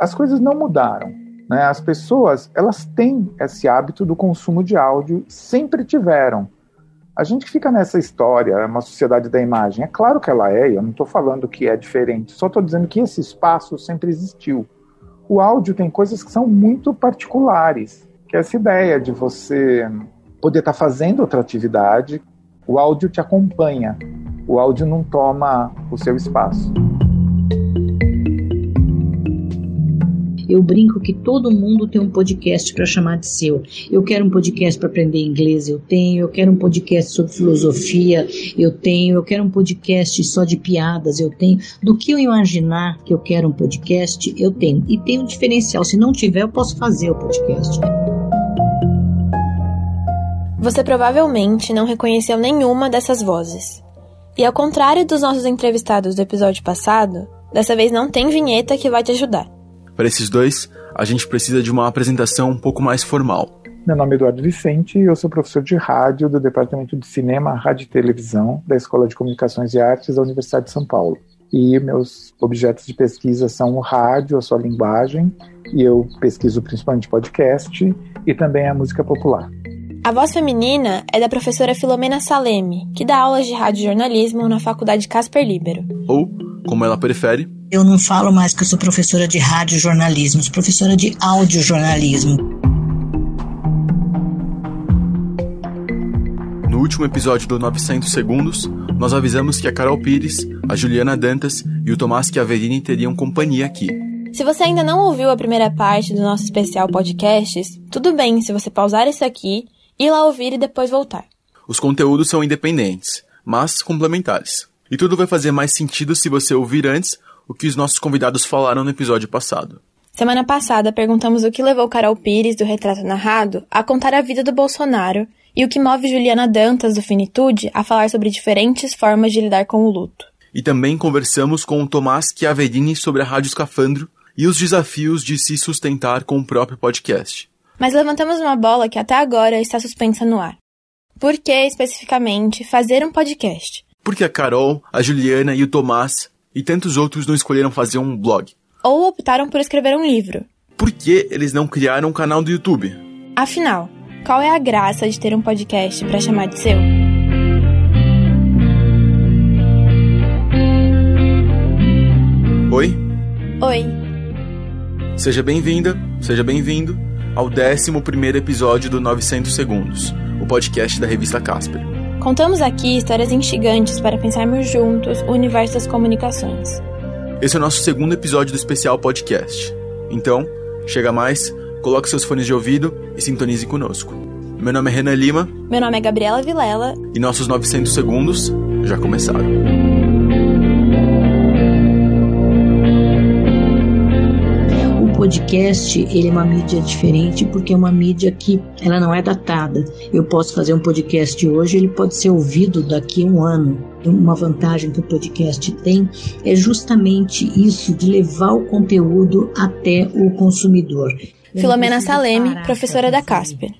As coisas não mudaram. Né? As pessoas elas têm esse hábito do consumo de áudio, sempre tiveram. A gente fica nessa história, é uma sociedade da imagem. É claro que ela é, eu não estou falando que é diferente, só estou dizendo que esse espaço sempre existiu. O áudio tem coisas que são muito particulares, que é essa ideia de você poder estar tá fazendo outra atividade, o áudio te acompanha, o áudio não toma o seu espaço. Eu brinco que todo mundo tem um podcast para chamar de seu. Eu quero um podcast para aprender inglês, eu tenho. Eu quero um podcast sobre filosofia, eu tenho. Eu quero um podcast só de piadas, eu tenho. Do que eu imaginar que eu quero um podcast, eu tenho. E tem um diferencial. Se não tiver, eu posso fazer o podcast. Você provavelmente não reconheceu nenhuma dessas vozes. E ao contrário dos nossos entrevistados do episódio passado, dessa vez não tem vinheta que vai te ajudar. Para esses dois, a gente precisa de uma apresentação um pouco mais formal. Meu nome é Eduardo Vicente e eu sou professor de rádio do Departamento de Cinema, Rádio e Televisão da Escola de Comunicações e Artes da Universidade de São Paulo. E meus objetos de pesquisa são o rádio, a sua linguagem, e eu pesquiso principalmente podcast e também a música popular. A voz feminina é da professora Filomena Saleme, que dá aulas de rádio jornalismo na Faculdade Casper Libero. Ou, como ela prefere, eu não falo mais que eu sou professora de rádio jornalismo, sou professora de audiojornalismo. No último episódio do 900 Segundos, nós avisamos que a Carol Pires, a Juliana Dantas e o Tomás Chiaverini teriam companhia aqui. Se você ainda não ouviu a primeira parte do nosso especial podcasts, tudo bem se você pausar isso aqui, ir lá ouvir e depois voltar. Os conteúdos são independentes, mas complementares. E tudo vai fazer mais sentido se você ouvir antes o que os nossos convidados falaram no episódio passado. Semana passada, perguntamos o que levou Carol Pires, do Retrato Narrado, a contar a vida do Bolsonaro e o que move Juliana Dantas, do Finitude, a falar sobre diferentes formas de lidar com o luto. E também conversamos com o Tomás Chiaverini sobre a Rádio Escafandro e os desafios de se sustentar com o próprio podcast. Mas levantamos uma bola que até agora está suspensa no ar. Por que, especificamente, fazer um podcast? Porque a Carol, a Juliana e o Tomás e tantos outros não escolheram fazer um blog? Ou optaram por escrever um livro? Por que eles não criaram um canal do YouTube? Afinal, qual é a graça de ter um podcast para chamar de seu? Oi? Oi. Seja bem-vinda, seja bem-vindo ao 11 episódio do 900 Segundos, o podcast da revista Casper. Contamos aqui histórias instigantes para pensarmos juntos o universo das comunicações. Esse é o nosso segundo episódio do especial podcast. Então, chega mais, coloque seus fones de ouvido e sintonize conosco. Meu nome é Renan Lima. Meu nome é Gabriela Vilela. E nossos 900 segundos já começaram. Podcast ele é uma mídia diferente porque é uma mídia que ela não é datada. Eu posso fazer um podcast hoje, ele pode ser ouvido daqui a um ano. Uma vantagem que o podcast tem é justamente isso de levar o conteúdo até o consumidor. Filomena Saleme, professora da Casper.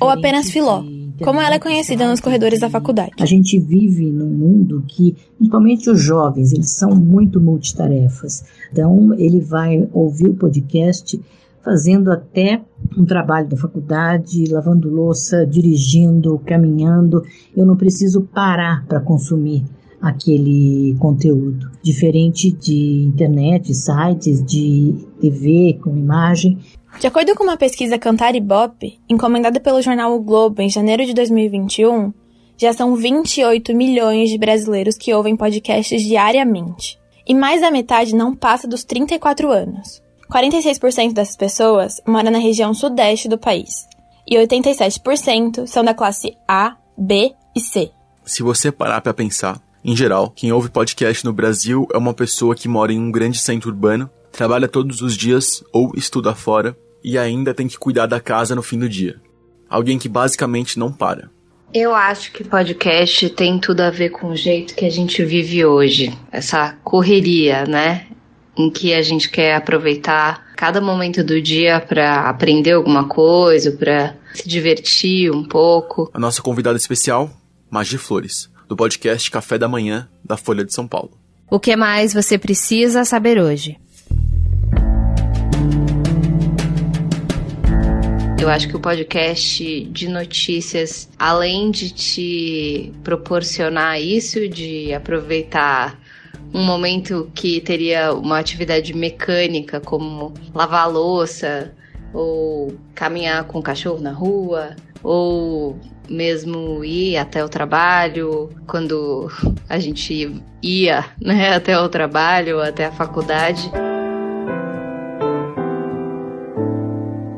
Ou apenas Filó, como ela é conhecida nos corredores da faculdade. A gente vive num mundo que, principalmente os jovens, eles são muito multitarefas. Então, ele vai ouvir o podcast fazendo até um trabalho da faculdade, lavando louça, dirigindo, caminhando. Eu não preciso parar para consumir aquele conteúdo. Diferente de internet, sites, de TV com imagem. De acordo com uma pesquisa Cantar Ibope, encomendada pelo jornal O Globo em janeiro de 2021, já são 28 milhões de brasileiros que ouvem podcasts diariamente. E mais da metade não passa dos 34 anos. 46% dessas pessoas moram na região sudeste do país. E 87% são da classe A, B e C. Se você parar para pensar, em geral, quem ouve podcast no Brasil é uma pessoa que mora em um grande centro urbano, trabalha todos os dias ou estuda fora e ainda tem que cuidar da casa no fim do dia. Alguém que basicamente não para. Eu acho que podcast tem tudo a ver com o jeito que a gente vive hoje, essa correria, né? Em que a gente quer aproveitar cada momento do dia para aprender alguma coisa, para se divertir um pouco. A nossa convidada especial, Magi Flores do podcast Café da Manhã da Folha de São Paulo. O que mais você precisa saber hoje? Eu acho que o podcast de notícias, além de te proporcionar isso, de aproveitar um momento que teria uma atividade mecânica, como lavar louça, ou caminhar com o cachorro na rua, ou mesmo ir até o trabalho, quando a gente ia né, até o trabalho, até a faculdade.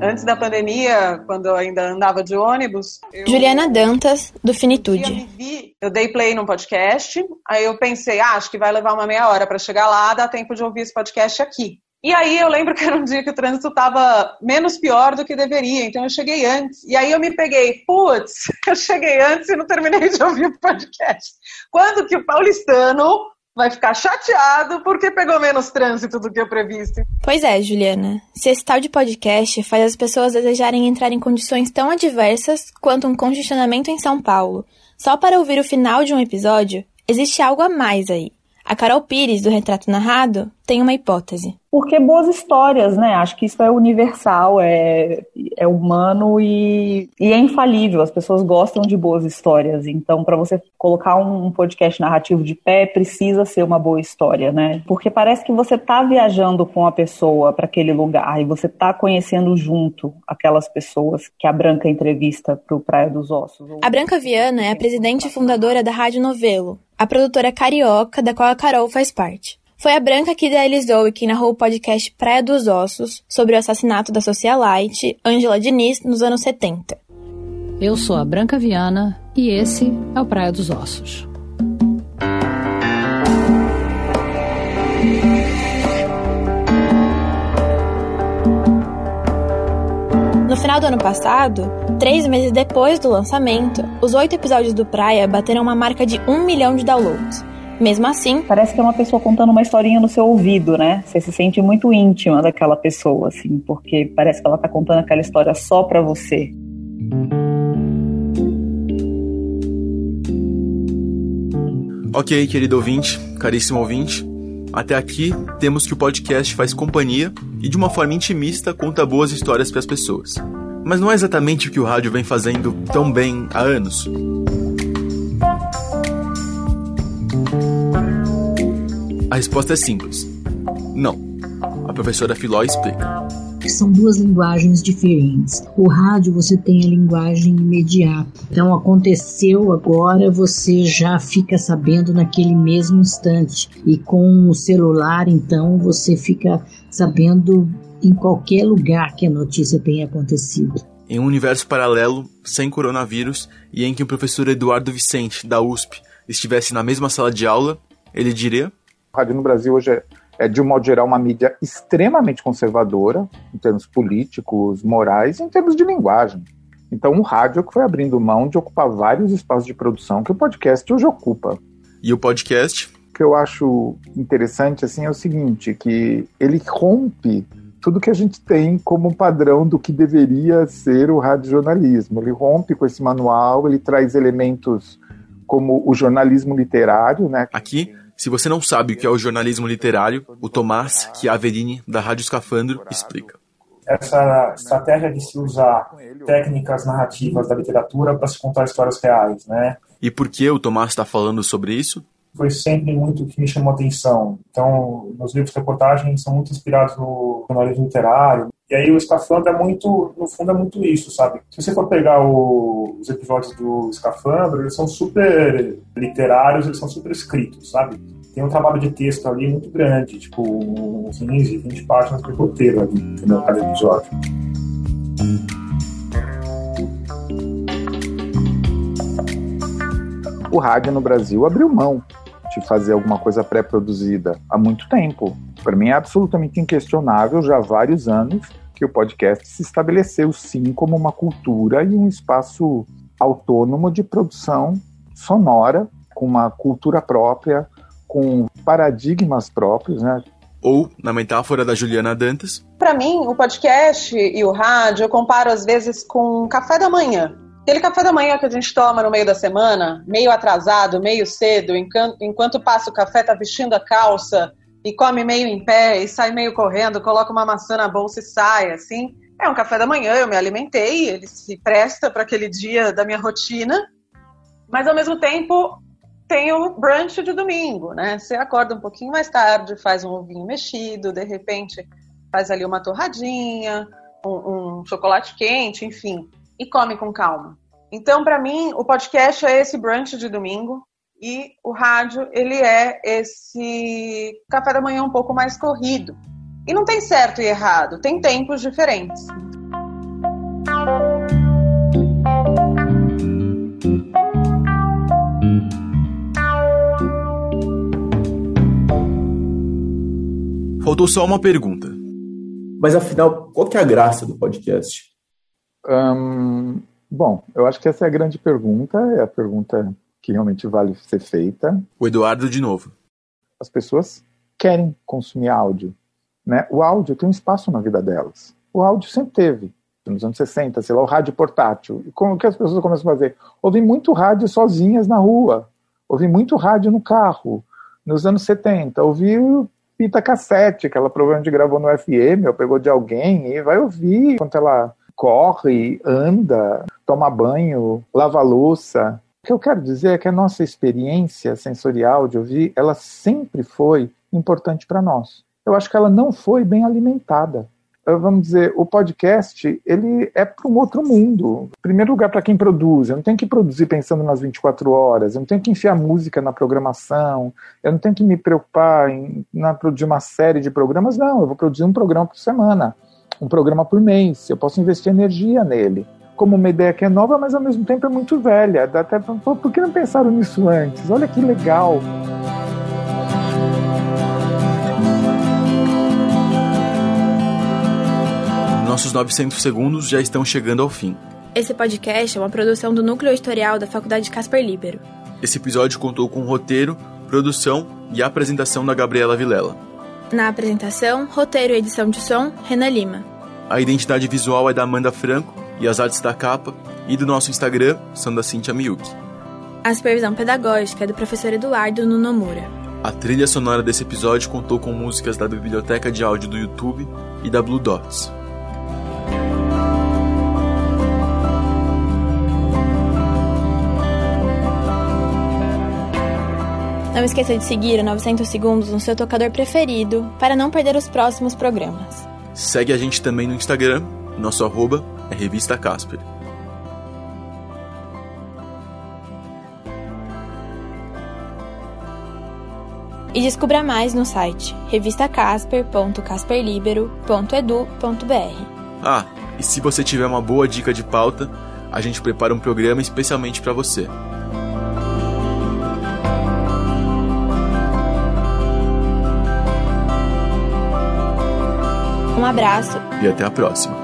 Antes da pandemia, quando eu ainda andava de ônibus. Eu, Juliana Dantas, do Finitude. Eu, vi, eu dei play num podcast, aí eu pensei, ah, acho que vai levar uma meia hora para chegar lá, dá tempo de ouvir esse podcast aqui. E aí eu lembro que era um dia que o trânsito estava menos pior do que deveria, então eu cheguei antes. E aí eu me peguei, putz, eu cheguei antes e não terminei de ouvir o podcast. Quando que o paulistano vai ficar chateado porque pegou menos trânsito do que o previsto. Pois é, Juliana. Se esse tal de podcast faz as pessoas desejarem entrar em condições tão adversas quanto um congestionamento em São Paulo, só para ouvir o final de um episódio, existe algo a mais aí. A Carol Pires, do Retrato Narrado, tem uma hipótese. Porque boas histórias, né? Acho que isso é universal, é, é humano e, e é infalível. As pessoas gostam de boas histórias. Então, para você colocar um, podcast narrativo de pé, precisa ser uma boa história, né? Porque parece que você tá viajando com a pessoa para aquele lugar e você tá conhecendo junto aquelas pessoas que a Branca entrevista para o Praia dos Ossos. A Branca Viana é a presidente e fundadora da Rádio Novelo, a produtora carioca da qual a Carol faz parte. Foi a Branca que idealizou e que narrou o podcast Praia dos Ossos sobre o assassinato da socialite Angela Diniz nos anos 70. Eu sou a Branca Viana e esse é o Praia dos Ossos. Final do ano passado, três meses depois do lançamento, os oito episódios do Praia bateram uma marca de um milhão de downloads. Mesmo assim, parece que é uma pessoa contando uma historinha no seu ouvido, né? Você se sente muito íntima daquela pessoa, assim, porque parece que ela tá contando aquela história só pra você. Ok, querido ouvinte, caríssimo ouvinte, até aqui temos que o podcast faz companhia e de uma forma intimista conta boas histórias para as pessoas. Mas não é exatamente o que o rádio vem fazendo tão bem há anos. A resposta é simples. Não. A professora Filó explica. São duas linguagens diferentes. O rádio você tem a linguagem imediata. Então aconteceu agora, você já fica sabendo naquele mesmo instante. E com o celular, então, você fica sabendo em qualquer lugar que a notícia tenha acontecido. Em um universo paralelo, sem coronavírus, e em que o professor Eduardo Vicente, da USP, estivesse na mesma sala de aula, ele diria o rádio no Brasil hoje é, é, de um modo geral, uma mídia extremamente conservadora, em termos políticos, morais, em termos de linguagem. Então, o rádio que foi abrindo mão de ocupar vários espaços de produção que o podcast hoje ocupa. E o podcast? O que eu acho interessante assim é o seguinte, que ele rompe tudo que a gente tem como padrão do que deveria ser o radiojornalismo. Ele rompe com esse manual, ele traz elementos como o jornalismo literário, né? Aqui se você não sabe o que é o jornalismo literário, o Tomás Chiaverini, da Rádio Escafandro, explica. Essa estratégia de se usar técnicas narrativas da literatura para se contar histórias reais, né? E por que o Tomás está falando sobre isso? Foi sempre muito o que me chamou a atenção. Então, meus livros de reportagem são muito inspirados no jornalismo literário, e aí o Escafandro é muito, no fundo é muito isso, sabe? Se você for pegar o, os episódios do Escafandro, eles são super literários, eles são super escritos, sabe? Tem um trabalho de texto ali muito grande, tipo 15, 20 páginas de roteiro ali, entendeu? Cada episódio. O rádio no Brasil abriu mão de fazer alguma coisa pré-produzida há muito tempo. Para mim é absolutamente inquestionável já há vários anos que o podcast se estabeleceu sim como uma cultura e um espaço autônomo de produção sonora, com uma cultura própria, com paradigmas próprios, né? Ou, na metáfora da Juliana Dantas. Para mim, o podcast e o rádio eu comparo às vezes com café da manhã. Aquele café da manhã que a gente toma no meio da semana, meio atrasado, meio cedo, enquanto, enquanto passa o café, tá vestindo a calça e come meio em pé e sai meio correndo, coloca uma maçã na bolsa e sai, assim. É um café da manhã, eu me alimentei, ele se presta para aquele dia da minha rotina, mas ao mesmo tempo tem o brunch de domingo, né? Você acorda um pouquinho mais tarde, faz um ovinho mexido, de repente faz ali uma torradinha, um, um chocolate quente, enfim, e come com calma. Então, para mim, o podcast é esse brunch de domingo e o rádio, ele é esse café da manhã um pouco mais corrido. E não tem certo e errado, tem tempos diferentes. Faltou só uma pergunta. Mas afinal, qual que é a graça do podcast? Um, bom, eu acho que essa é a grande pergunta, é a pergunta que realmente vale ser feita. O Eduardo de novo. As pessoas querem consumir áudio. Né? O áudio tem um espaço na vida delas. O áudio sempre teve. Nos anos 60, sei lá, o rádio portátil. E como que as pessoas começam a fazer? Ouvem muito rádio sozinhas na rua. Ouvem muito rádio no carro. Nos anos 70, ouvi fita cassete, que ela provavelmente gravou no FM, ou pegou de alguém, e vai ouvir enquanto ela corre, anda, toma banho, lava louça. O que eu quero dizer é que a nossa experiência sensorial de ouvir, ela sempre foi importante para nós. Eu acho que ela não foi bem alimentada vamos dizer, o podcast, ele é para um outro mundo. Em primeiro lugar, para quem produz. Eu não tenho que produzir pensando nas 24 horas, eu não tenho que enfiar música na programação, eu não tenho que me preocupar em na, produzir uma série de programas, não. Eu vou produzir um programa por semana, um programa por mês. Eu posso investir energia nele. Como uma ideia que é nova, mas ao mesmo tempo é muito velha. Dá até, por que não pensaram nisso antes? Olha que legal. nossos 900 segundos já estão chegando ao fim. Esse podcast é uma produção do Núcleo Editorial da Faculdade Casper Libero. Esse episódio contou com roteiro, produção e apresentação da Gabriela Vilela. Na apresentação, roteiro e edição de som, Renan Lima. A identidade visual é da Amanda Franco e as artes da capa e do nosso Instagram são da Cintia Miyuki. A supervisão pedagógica é do professor Eduardo Nunomura. A trilha sonora desse episódio contou com músicas da biblioteca de áudio do YouTube e da Blue Dots. Não esqueça de seguir o 900 Segundos no seu tocador preferido para não perder os próximos programas. Segue a gente também no Instagram, nosso arroba é Revista Casper. E descubra mais no site revistacasper.casperlibero.edu.br. Ah, e se você tiver uma boa dica de pauta, a gente prepara um programa especialmente para você. Um abraço e até a próxima.